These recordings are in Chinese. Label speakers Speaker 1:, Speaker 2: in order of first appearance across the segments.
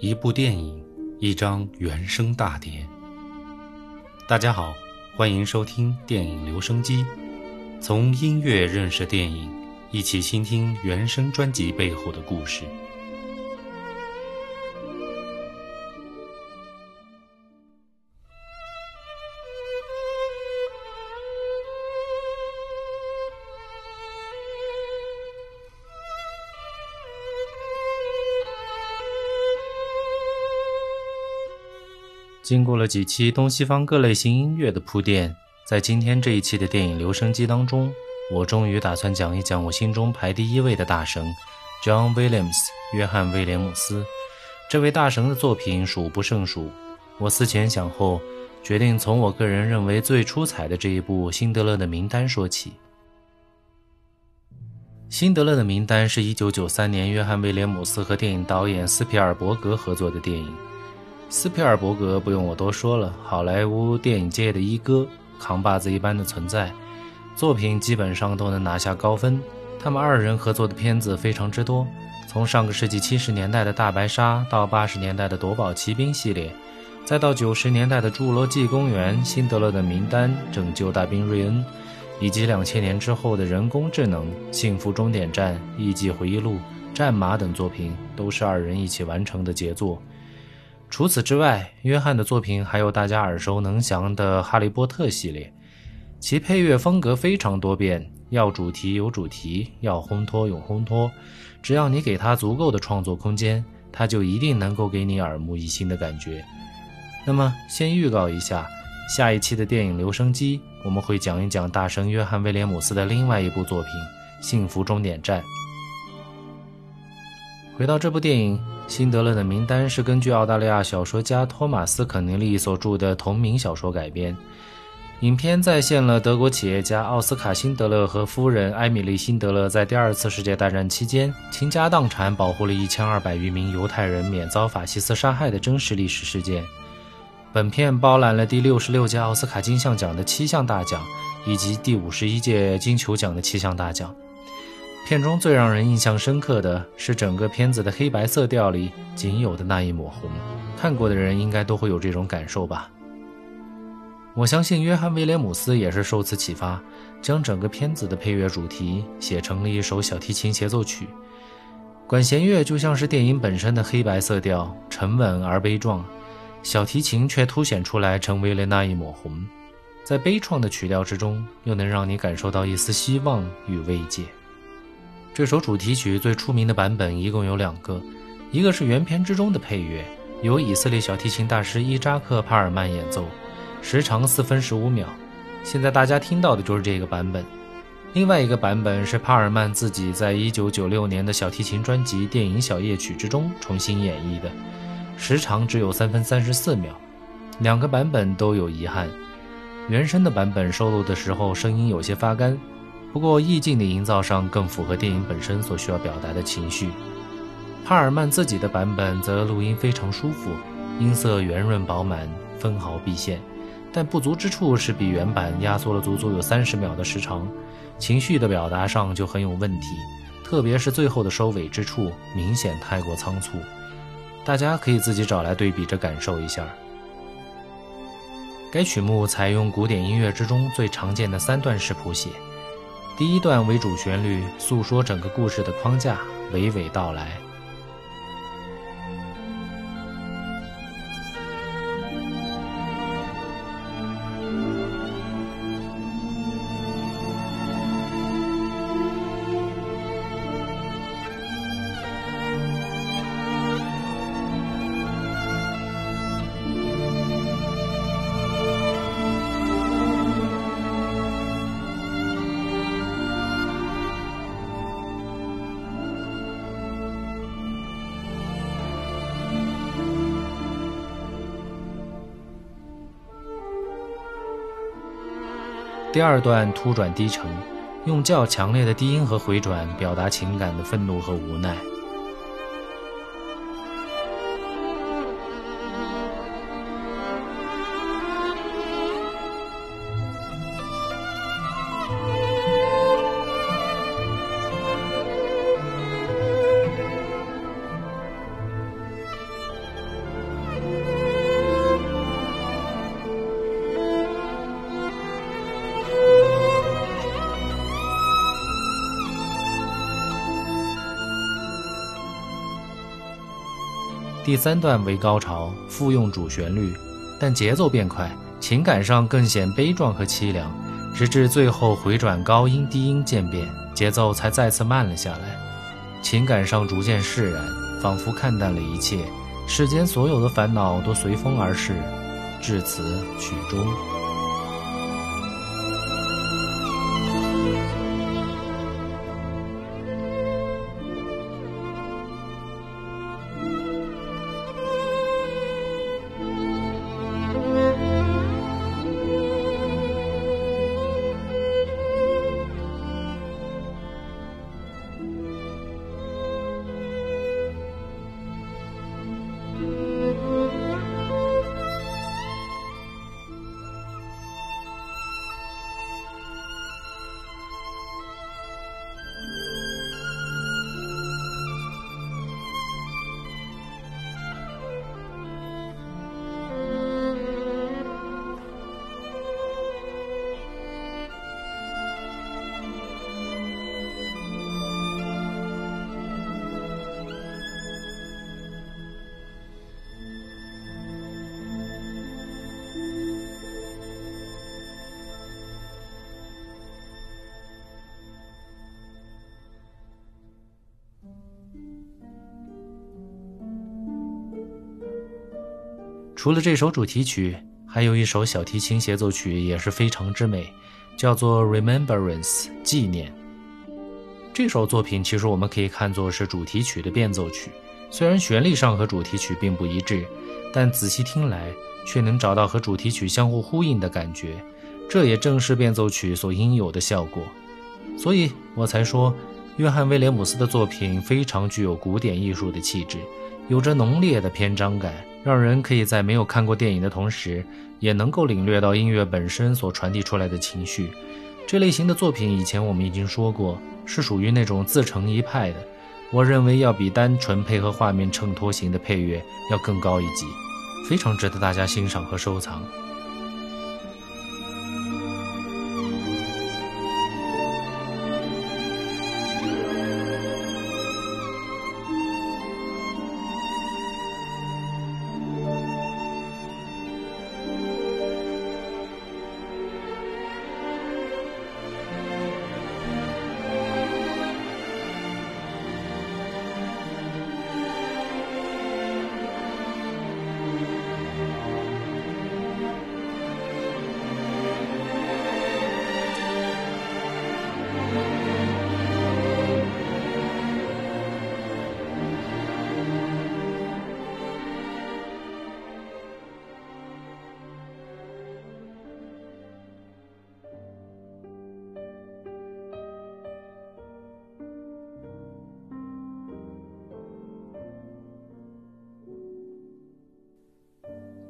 Speaker 1: 一部电影，一张原声大碟。大家好，欢迎收听电影留声机，从音乐认识电影，一起倾听原声专辑背后的故事。经过了几期东西方各类型音乐的铺垫，在今天这一期的电影留声机当中，我终于打算讲一讲我心中排第一位的大神，John Williams，约翰·威廉姆斯。这位大神的作品数不胜数，我思前想后，决定从我个人认为最出彩的这一部《辛德勒的名单》说起。《辛德勒的名单》是一九九三年约翰·威廉姆斯和电影导演斯皮尔伯格合作的电影。斯皮尔伯格不用我多说了，好莱坞电影界的一哥，扛把子一般的存在，作品基本上都能拿下高分。他们二人合作的片子非常之多，从上个世纪七十年代的大白鲨，到八十年代的夺宝奇兵系列，再到九十年代的侏罗纪公园、辛德勒的名单、拯救大兵瑞恩，以及两千年之后的人工智能、幸福终点站、艺伎回忆录、战马等作品，都是二人一起完成的杰作。除此之外，约翰的作品还有大家耳熟能详的《哈利波特》系列，其配乐风格非常多变，要主题有主题，要烘托有烘托，只要你给他足够的创作空间，他就一定能够给你耳目一新的感觉。那么，先预告一下，下一期的电影留声机，我们会讲一讲大神约翰·威廉姆斯的另外一部作品《幸福终点站》。回到这部电影。《辛德勒的名单》是根据澳大利亚小说家托马斯·肯尼利所著的同名小说改编。影片再现了德国企业家奥斯卡·辛德勒和夫人艾米丽·辛德勒在第二次世界大战期间倾家荡产，保护了一千二百余名犹太人免遭法西斯杀害的真实历史事件。本片包揽了第六十六届奥斯卡金像奖的七项大奖，以及第五十一届金球奖的七项大奖。片中最让人印象深刻的是整个片子的黑白色调里仅有的那一抹红，看过的人应该都会有这种感受吧。我相信约翰·威廉姆斯也是受此启发，将整个片子的配乐主题写成了一首小提琴协奏曲。管弦乐就像是电影本身的黑白色调，沉稳而悲壮，小提琴却凸显出来，成为了那一抹红，在悲怆的曲调之中，又能让你感受到一丝希望与慰藉。这首主题曲最出名的版本一共有两个，一个是原片之中的配乐，由以色列小提琴大师伊扎克·帕尔曼演奏，时长四分十五秒。现在大家听到的就是这个版本。另外一个版本是帕尔曼自己在一九九六年的小提琴专辑《电影小夜曲》之中重新演绎的，时长只有三分三十四秒。两个版本都有遗憾，原声的版本收录的时候声音有些发干。不过，意境的营造上更符合电影本身所需要表达的情绪。帕尔曼自己的版本则录音非常舒服，音色圆润饱满，分毫毕现。但不足之处是比原版压缩了足足有三十秒的时长，情绪的表达上就很有问题，特别是最后的收尾之处，明显太过仓促。大家可以自己找来对比着感受一下。该曲目采用古典音乐之中最常见的三段式谱写。第一段为主旋律，诉说整个故事的框架，娓娓道来。第二段突转低沉，用较强烈的低音和回转表达情感的愤怒和无奈。第三段为高潮，复用主旋律，但节奏变快，情感上更显悲壮和凄凉，直至最后回转高音低音渐变，节奏才再次慢了下来，情感上逐渐释然，仿佛看淡了一切，世间所有的烦恼都随风而逝。至此曲终。除了这首主题曲，还有一首小提琴协奏曲也是非常之美，叫做《Remembrance》纪念。这首作品其实我们可以看作是主题曲的变奏曲，虽然旋律上和主题曲并不一致，但仔细听来却能找到和主题曲相互呼应的感觉。这也正是变奏曲所应有的效果，所以我才说，约翰·威廉姆斯的作品非常具有古典艺术的气质，有着浓烈的篇章感。让人可以在没有看过电影的同时，也能够领略到音乐本身所传递出来的情绪。这类型的作品以前我们已经说过，是属于那种自成一派的。我认为要比单纯配合画面衬托型的配乐要更高一级，非常值得大家欣赏和收藏。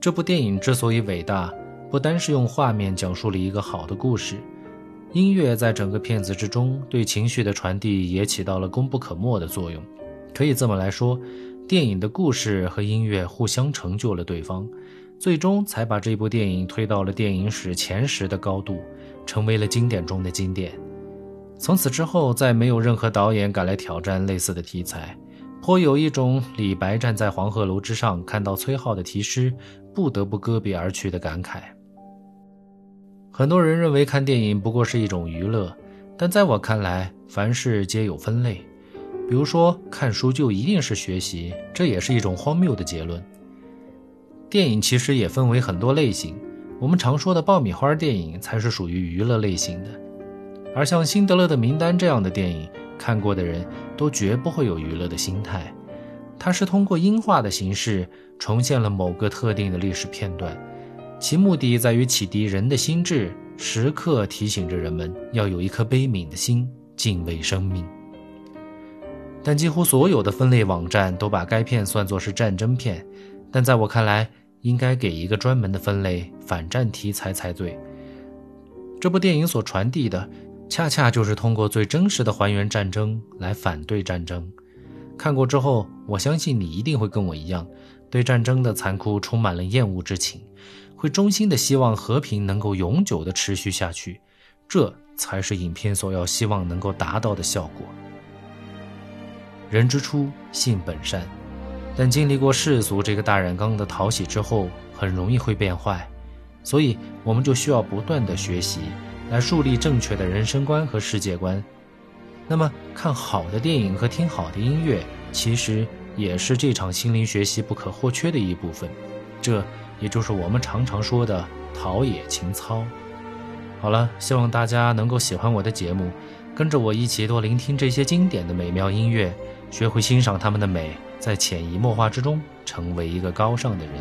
Speaker 1: 这部电影之所以伟大，不单是用画面讲述了一个好的故事，音乐在整个片子之中对情绪的传递也起到了功不可没的作用。可以这么来说，电影的故事和音乐互相成就了对方，最终才把这部电影推到了电影史前十的高度，成为了经典中的经典。从此之后，再没有任何导演敢来挑战类似的题材。颇有一种李白站在黄鹤楼之上，看到崔颢的题诗，不得不割别而去的感慨。很多人认为看电影不过是一种娱乐，但在我看来，凡事皆有分类。比如说，看书就一定是学习，这也是一种荒谬的结论。电影其实也分为很多类型，我们常说的爆米花电影才是属于娱乐类型的，而像《辛德勒的名单》这样的电影。看过的人都绝不会有娱乐的心态，它是通过音画的形式重现了某个特定的历史片段，其目的在于启迪人的心智，时刻提醒着人们要有一颗悲悯的心，敬畏生命。但几乎所有的分类网站都把该片算作是战争片，但在我看来，应该给一个专门的分类——反战题材才对。这部电影所传递的。恰恰就是通过最真实的还原战争来反对战争。看过之后，我相信你一定会跟我一样，对战争的残酷充满了厌恶之情，会衷心的希望和平能够永久的持续下去。这才是影片所要希望能够达到的效果。人之初，性本善，但经历过世俗这个大染缸的淘洗之后，很容易会变坏，所以我们就需要不断的学习，来树立正确的人生观和世界观。那么，看好的电影和听好的音乐，其实也是这场心灵学习不可或缺的一部分。这也就是我们常常说的陶冶情操。好了，希望大家能够喜欢我的节目，跟着我一起多聆听这些经典的美妙音乐，学会欣赏它们的美，在潜移默化之中成为一个高尚的人。